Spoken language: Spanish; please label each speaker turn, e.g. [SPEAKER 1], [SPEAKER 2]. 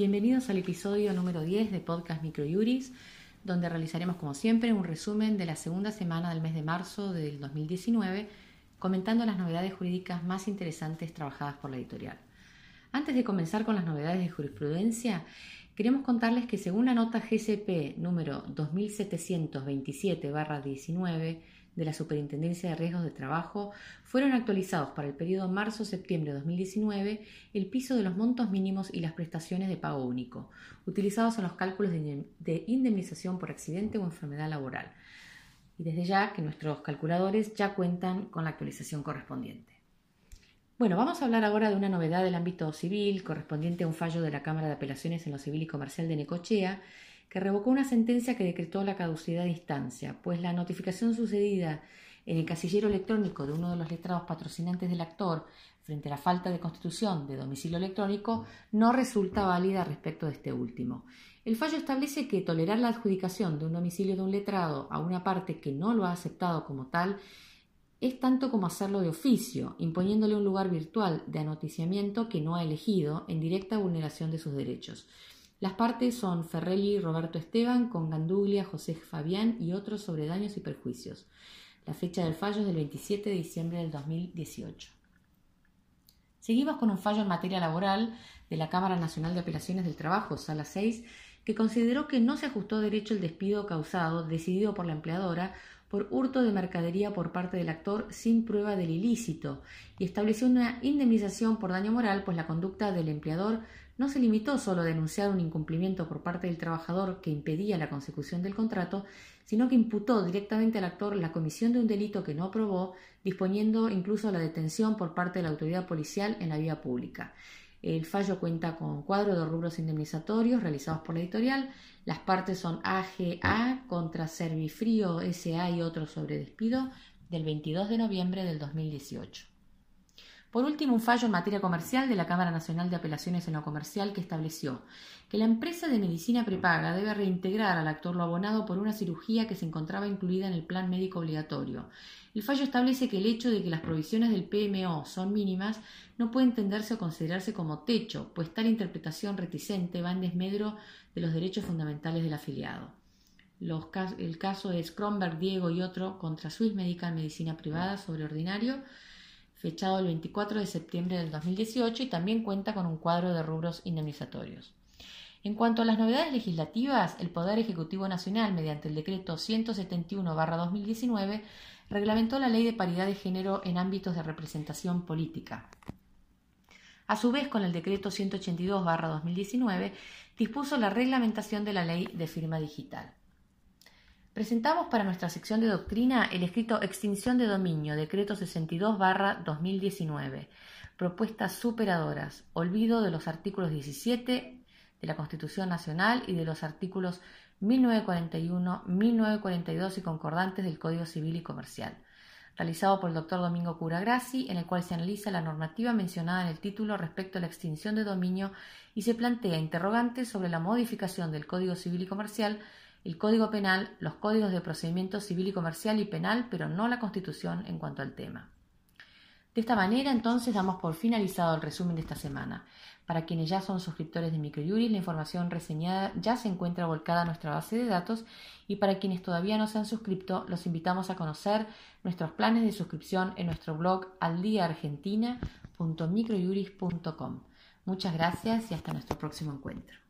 [SPEAKER 1] Bienvenidos al episodio número 10 de Podcast Microjuris, donde realizaremos como siempre un resumen de la segunda semana del mes de marzo del 2019, comentando las novedades jurídicas más interesantes trabajadas por la editorial. Antes de comenzar con las novedades de jurisprudencia, queremos contarles que según la nota GCP número 2727-19, de la Superintendencia de Riesgos de Trabajo fueron actualizados para el periodo marzo-septiembre de 2019 el piso de los montos mínimos y las prestaciones de pago único, utilizados en los cálculos de indemnización por accidente o enfermedad laboral. Y desde ya que nuestros calculadores ya cuentan con la actualización correspondiente. Bueno, vamos a hablar ahora de una novedad del ámbito civil correspondiente a un fallo de la Cámara de Apelaciones en lo Civil y Comercial de Necochea que revocó una sentencia que decretó la caducidad de instancia, pues la notificación sucedida en el casillero electrónico de uno de los letrados patrocinantes del actor frente a la falta de constitución de domicilio electrónico no resulta válida respecto de este último. El fallo establece que tolerar la adjudicación de un domicilio de un letrado a una parte que no lo ha aceptado como tal es tanto como hacerlo de oficio, imponiéndole un lugar virtual de anoticiamiento que no ha elegido en directa vulneración de sus derechos. Las partes son Ferrelli y Roberto Esteban con Ganduglia, José Fabián y otros sobre daños y perjuicios. La fecha del fallo es del 27 de diciembre del 2018. Seguimos con un fallo en materia laboral de la Cámara Nacional de Apelaciones del Trabajo, Sala 6, que consideró que no se ajustó derecho el despido causado, decidido por la empleadora, por hurto de mercadería por parte del actor sin prueba del ilícito y estableció una indemnización por daño moral, pues la conducta del empleador no se limitó solo a denunciar un incumplimiento por parte del trabajador que impedía la consecución del contrato, sino que imputó directamente al actor la comisión de un delito que no aprobó, disponiendo incluso la detención por parte de la autoridad policial en la vía pública. El fallo cuenta con cuadro de rubros indemnizatorios realizados por la editorial. Las partes son AGA contra Servifrío SA y otros sobre despido del 22 de noviembre del 2018. Por último, un fallo en materia comercial de la Cámara Nacional de Apelaciones en lo Comercial que estableció que la empresa de medicina prepaga debe reintegrar al actor lo abonado por una cirugía que se encontraba incluida en el plan médico obligatorio. El fallo establece que el hecho de que las provisiones del PMO son mínimas no puede entenderse o considerarse como techo, pues tal interpretación reticente va en desmedro de los derechos fundamentales del afiliado. el caso de Kronberg, Diego y otro contra Swiss Medical Medicina Privada sobre ordinario fechado el 24 de septiembre del 2018 y también cuenta con un cuadro de rubros indemnizatorios. En cuanto a las novedades legislativas, el Poder Ejecutivo Nacional, mediante el decreto 171-2019, reglamentó la ley de paridad de género en ámbitos de representación política. A su vez, con el decreto 182-2019, dispuso la reglamentación de la ley de firma digital. Presentamos para nuestra sección de doctrina el escrito Extinción de Dominio, decreto 62-2019, propuestas superadoras, olvido de los artículos 17 de la Constitución Nacional y de los artículos 1941, 1942 y concordantes del Código Civil y Comercial, realizado por el doctor Domingo Curagrassi, en el cual se analiza la normativa mencionada en el título respecto a la extinción de dominio y se plantea interrogantes sobre la modificación del Código Civil y Comercial el Código Penal, los códigos de procedimiento civil y comercial y penal, pero no la Constitución en cuanto al tema. De esta manera, entonces, damos por finalizado el resumen de esta semana. Para quienes ya son suscriptores de Microjuris, la información reseñada ya se encuentra volcada en nuestra base de datos y para quienes todavía no se han suscrito, los invitamos a conocer nuestros planes de suscripción en nuestro blog aldiaargentina.microjuris.com. Muchas gracias y hasta nuestro próximo encuentro.